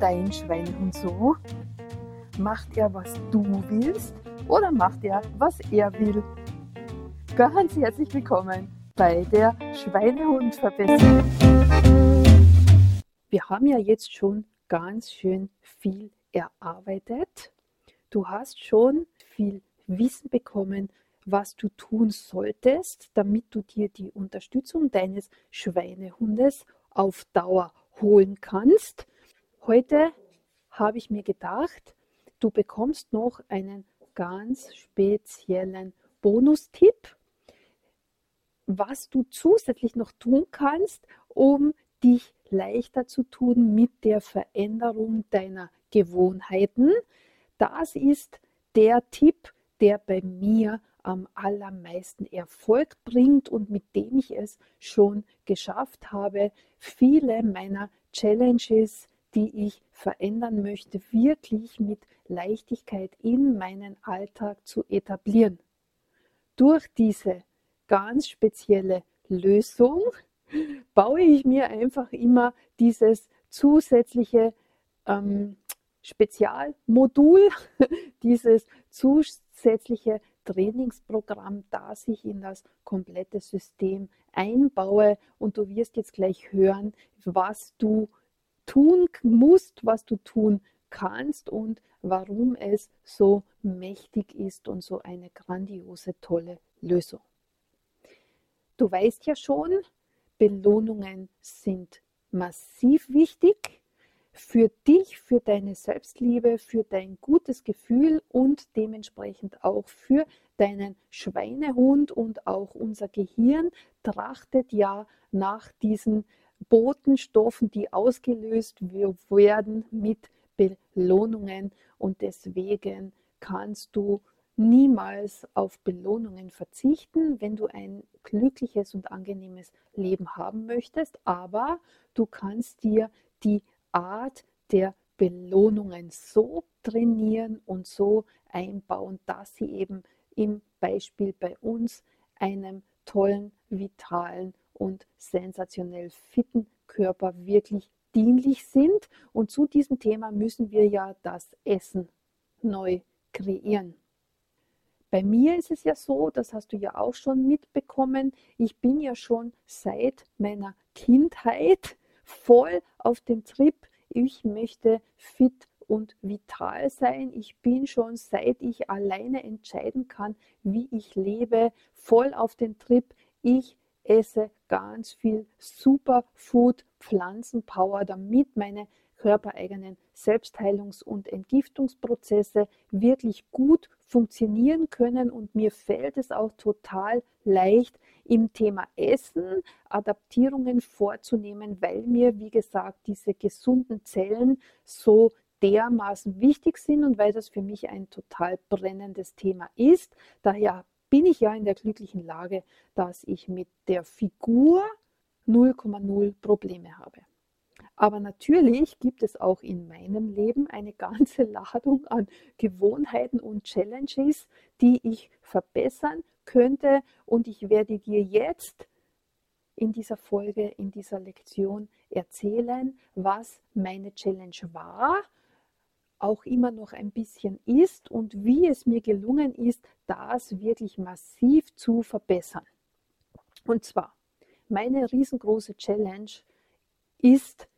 dein Schweinehund so? Macht er, was du willst oder macht er, was er will? Ganz herzlich willkommen bei der Schweinehundverbesserung. Wir haben ja jetzt schon ganz schön viel erarbeitet. Du hast schon viel Wissen bekommen, was du tun solltest, damit du dir die Unterstützung deines Schweinehundes auf Dauer holen kannst. Heute habe ich mir gedacht, du bekommst noch einen ganz speziellen Bonustipp, was du zusätzlich noch tun kannst, um dich leichter zu tun mit der Veränderung deiner Gewohnheiten. Das ist der Tipp, der bei mir am allermeisten Erfolg bringt und mit dem ich es schon geschafft habe, viele meiner Challenges die ich verändern möchte, wirklich mit Leichtigkeit in meinen Alltag zu etablieren. Durch diese ganz spezielle Lösung baue ich mir einfach immer dieses zusätzliche ähm, Spezialmodul, dieses zusätzliche Trainingsprogramm, das ich in das komplette System einbaue. Und du wirst jetzt gleich hören, was du tun musst, was du tun kannst und warum es so mächtig ist und so eine grandiose, tolle Lösung. Du weißt ja schon, Belohnungen sind massiv wichtig für dich, für deine Selbstliebe, für dein gutes Gefühl und dementsprechend auch für deinen Schweinehund und auch unser Gehirn trachtet ja nach diesen Botenstoffen, die ausgelöst werden mit Belohnungen. Und deswegen kannst du niemals auf Belohnungen verzichten, wenn du ein glückliches und angenehmes Leben haben möchtest, aber du kannst dir die Art der Belohnungen so trainieren und so einbauen, dass sie eben im Beispiel bei uns einem tollen, vitalen und sensationell fitten Körper wirklich dienlich sind. Und zu diesem Thema müssen wir ja das Essen neu kreieren. Bei mir ist es ja so, das hast du ja auch schon mitbekommen, ich bin ja schon seit meiner Kindheit voll auf dem Trip, ich möchte fit und vital sein. Ich bin schon seit ich alleine entscheiden kann, wie ich lebe, voll auf den Trip. Ich esse ganz viel Superfood, Pflanzenpower, damit meine körpereigenen Selbstheilungs- und Entgiftungsprozesse wirklich gut funktionieren können. Und mir fällt es auch total leicht, im Thema Essen Adaptierungen vorzunehmen, weil mir, wie gesagt, diese gesunden Zellen so dermaßen wichtig sind und weil das für mich ein total brennendes Thema ist. Daher bin ich ja in der glücklichen Lage, dass ich mit der Figur 0,0 Probleme habe. Aber natürlich gibt es auch in meinem Leben eine ganze Ladung an Gewohnheiten und Challenges, die ich verbessern könnte. Und ich werde dir jetzt in dieser Folge, in dieser Lektion erzählen, was meine Challenge war, auch immer noch ein bisschen ist und wie es mir gelungen ist, das wirklich massiv zu verbessern. Und zwar, meine riesengroße Challenge ist,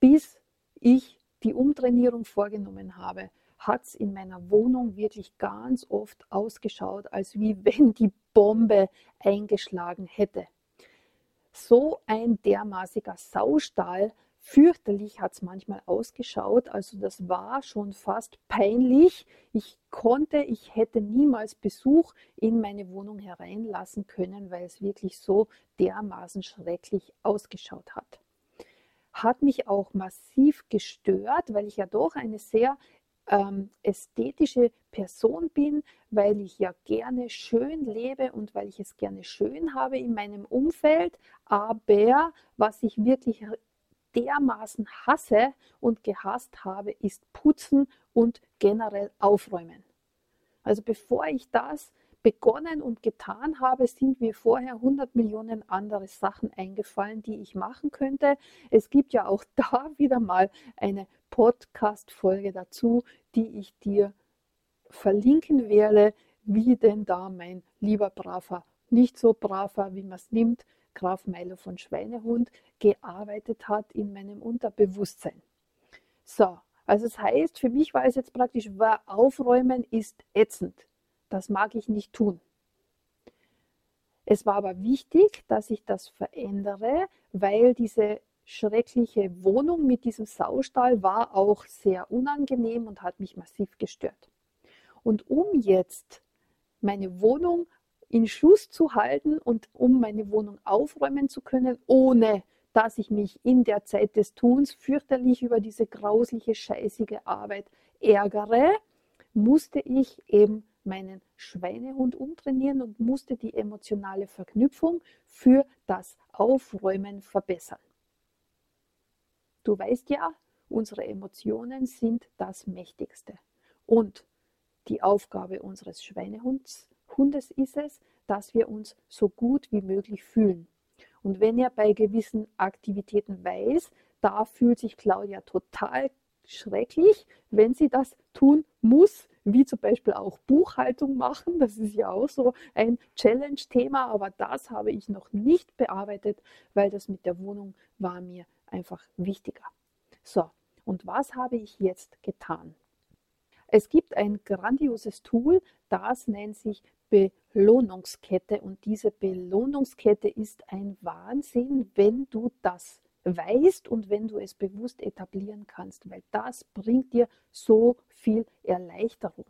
bis ich die Umtrainierung vorgenommen habe, hat es in meiner Wohnung wirklich ganz oft ausgeschaut, als wie wenn die Bombe eingeschlagen hätte. So ein dermaßiger Saustall Fürchterlich hat es manchmal ausgeschaut. Also das war schon fast peinlich. Ich konnte, ich hätte niemals Besuch in meine Wohnung hereinlassen können, weil es wirklich so dermaßen schrecklich ausgeschaut hat. Hat mich auch massiv gestört, weil ich ja doch eine sehr ähm, ästhetische Person bin, weil ich ja gerne schön lebe und weil ich es gerne schön habe in meinem Umfeld. Aber was ich wirklich dermaßen hasse und gehasst habe, ist Putzen und generell Aufräumen. Also bevor ich das begonnen und getan habe, sind mir vorher 100 Millionen andere Sachen eingefallen, die ich machen könnte. Es gibt ja auch da wieder mal eine Podcast-Folge dazu, die ich dir verlinken werde, wie denn da mein lieber braver, nicht so braver, wie man es nimmt, Graf Meiler von Schweinehund gearbeitet hat in meinem Unterbewusstsein. So, also das heißt, für mich war es jetzt praktisch, aufräumen ist ätzend. Das mag ich nicht tun. Es war aber wichtig, dass ich das verändere, weil diese schreckliche Wohnung mit diesem Saustall war auch sehr unangenehm und hat mich massiv gestört. Und um jetzt meine Wohnung in Schuss zu halten und um meine Wohnung aufräumen zu können, ohne dass ich mich in der Zeit des Tuns fürchterlich über diese grausliche, scheißige Arbeit ärgere, musste ich eben meinen Schweinehund umtrainieren und musste die emotionale Verknüpfung für das Aufräumen verbessern. Du weißt ja, unsere Emotionen sind das Mächtigste. Und die Aufgabe unseres Schweinehunds Hundes ist es, dass wir uns so gut wie möglich fühlen. Und wenn er bei gewissen Aktivitäten weiß, da fühlt sich Claudia total schrecklich, wenn sie das tun muss, wie zum Beispiel auch Buchhaltung machen. Das ist ja auch so ein Challenge-Thema, aber das habe ich noch nicht bearbeitet, weil das mit der Wohnung war mir einfach wichtiger. So, und was habe ich jetzt getan? Es gibt ein grandioses Tool, das nennt sich Belohnungskette und diese Belohnungskette ist ein Wahnsinn, wenn du das weißt und wenn du es bewusst etablieren kannst, weil das bringt dir so viel Erleichterung.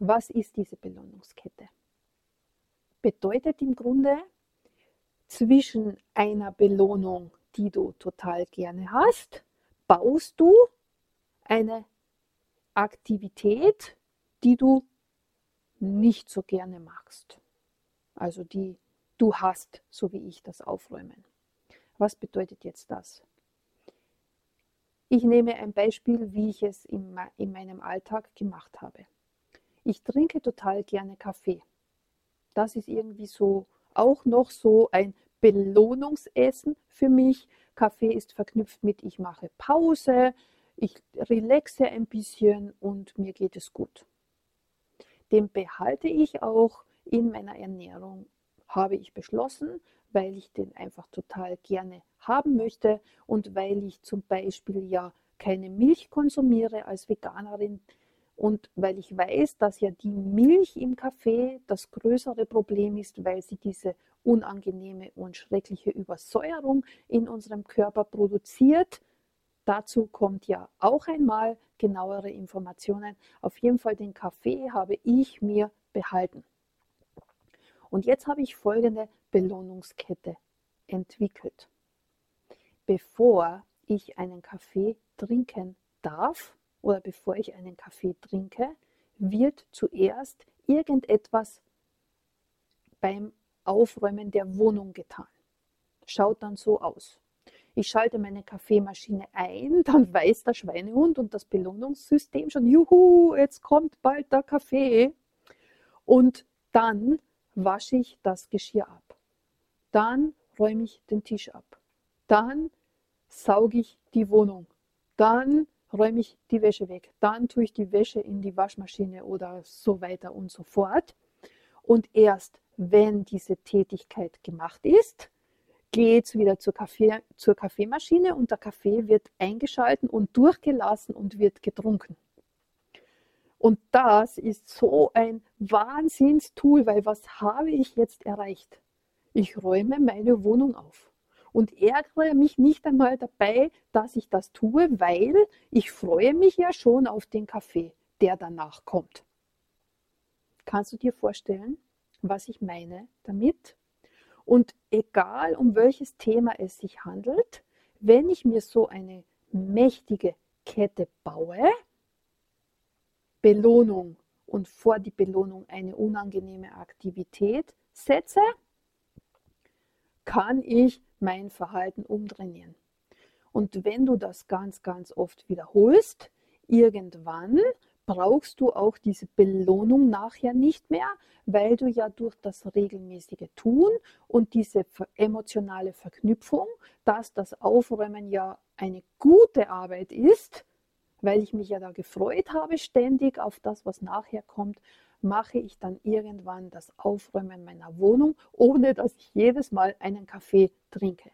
Was ist diese Belohnungskette? Bedeutet im Grunde zwischen einer Belohnung, die du total gerne hast, baust du eine Aktivität, die du nicht so gerne magst. Also die du hast, so wie ich das Aufräumen. Was bedeutet jetzt das? Ich nehme ein Beispiel, wie ich es in, in meinem Alltag gemacht habe. Ich trinke total gerne Kaffee. Das ist irgendwie so auch noch so ein Belohnungsessen für mich. Kaffee ist verknüpft mit ich mache Pause, ich relaxe ein bisschen und mir geht es gut. Den behalte ich auch in meiner Ernährung, habe ich beschlossen, weil ich den einfach total gerne haben möchte und weil ich zum Beispiel ja keine Milch konsumiere als Veganerin und weil ich weiß, dass ja die Milch im Kaffee das größere Problem ist, weil sie diese unangenehme und schreckliche Übersäuerung in unserem Körper produziert Dazu kommt ja auch einmal genauere Informationen. Auf jeden Fall den Kaffee habe ich mir behalten. Und jetzt habe ich folgende Belohnungskette entwickelt. Bevor ich einen Kaffee trinken darf oder bevor ich einen Kaffee trinke, wird zuerst irgendetwas beim Aufräumen der Wohnung getan. Schaut dann so aus. Ich schalte meine Kaffeemaschine ein, dann weiß der Schweinehund und das Belohnungssystem schon, juhu, jetzt kommt bald der Kaffee. Und dann wasche ich das Geschirr ab. Dann räume ich den Tisch ab. Dann sauge ich die Wohnung. Dann räume ich die Wäsche weg. Dann tue ich die Wäsche in die Waschmaschine oder so weiter und so fort. Und erst wenn diese Tätigkeit gemacht ist, geht wieder zur, Kaffee, zur Kaffeemaschine und der Kaffee wird eingeschalten und durchgelassen und wird getrunken. Und das ist so ein Wahnsinnstool, weil was habe ich jetzt erreicht? Ich räume meine Wohnung auf und ärgere mich nicht einmal dabei, dass ich das tue, weil ich freue mich ja schon auf den Kaffee, der danach kommt. Kannst du dir vorstellen, was ich meine damit? Und egal um welches Thema es sich handelt, wenn ich mir so eine mächtige Kette baue, Belohnung und vor die Belohnung eine unangenehme Aktivität setze, kann ich mein Verhalten umtrainieren. Und wenn du das ganz, ganz oft wiederholst, irgendwann brauchst du auch diese Belohnung nachher nicht mehr, weil du ja durch das regelmäßige Tun und diese emotionale Verknüpfung, dass das Aufräumen ja eine gute Arbeit ist, weil ich mich ja da gefreut habe ständig auf das, was nachher kommt, mache ich dann irgendwann das Aufräumen meiner Wohnung, ohne dass ich jedes Mal einen Kaffee trinke.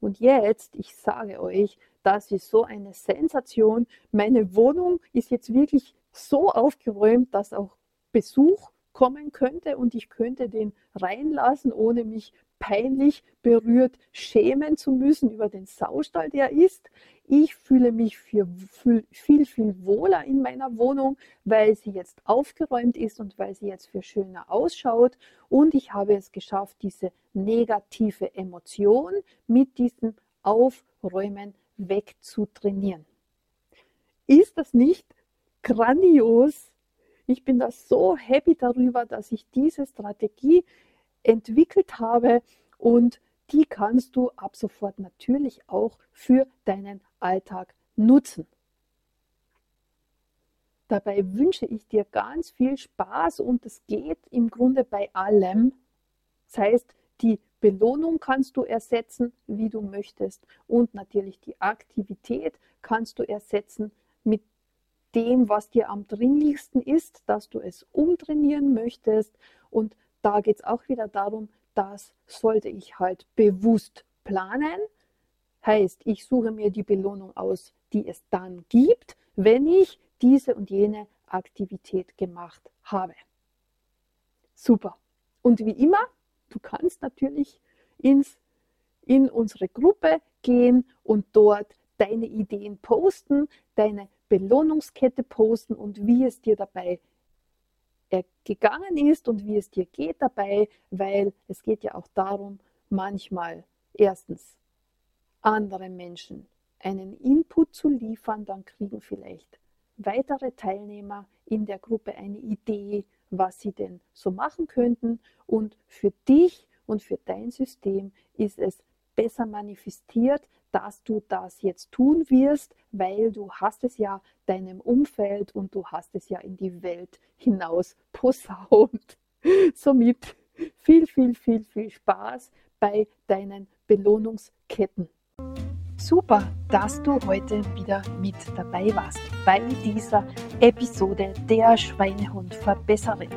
Und jetzt, ich sage euch, das ist so eine Sensation. Meine Wohnung ist jetzt wirklich so aufgeräumt, dass auch Besuch kommen könnte und ich könnte den reinlassen, ohne mich peinlich berührt schämen zu müssen über den Saustall, der ist. Ich fühle mich für viel, viel wohler in meiner Wohnung, weil sie jetzt aufgeräumt ist und weil sie jetzt für schöner ausschaut. Und ich habe es geschafft, diese negative Emotion mit diesem Aufräumen wegzutrainieren. Ist das nicht grandios? Ich bin da so happy darüber, dass ich diese Strategie entwickelt habe und die kannst du ab sofort natürlich auch für deinen Alltag nutzen. Dabei wünsche ich dir ganz viel Spaß und es geht im Grunde bei allem. Das heißt, die Belohnung kannst du ersetzen, wie du möchtest und natürlich die Aktivität kannst du ersetzen mit dem, was dir am dringlichsten ist, dass du es umtrainieren möchtest und da geht es auch wieder darum, das sollte ich halt bewusst planen. Heißt, ich suche mir die Belohnung aus, die es dann gibt, wenn ich diese und jene Aktivität gemacht habe. Super. Und wie immer, du kannst natürlich ins, in unsere Gruppe gehen und dort deine Ideen posten, deine Belohnungskette posten und wie es dir dabei er gegangen ist und wie es dir geht dabei, weil es geht ja auch darum, manchmal erstens anderen Menschen einen Input zu liefern, dann kriegen vielleicht weitere Teilnehmer in der Gruppe eine Idee, was sie denn so machen könnten. Und für dich und für dein System ist es besser manifestiert, dass du das jetzt tun wirst, weil du hast es ja deinem Umfeld und du hast es ja in die Welt hinaus posaunt. Somit viel, viel, viel, viel Spaß bei deinen Belohnungsketten. Super, dass du heute wieder mit dabei warst bei dieser Episode der Schweinehund-Verbesserin.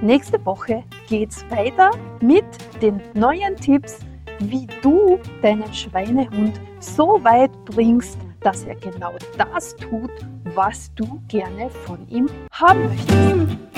Nächste Woche geht es weiter mit den neuen Tipps wie du deinen Schweinehund so weit bringst, dass er genau das tut, was du gerne von ihm haben möchtest.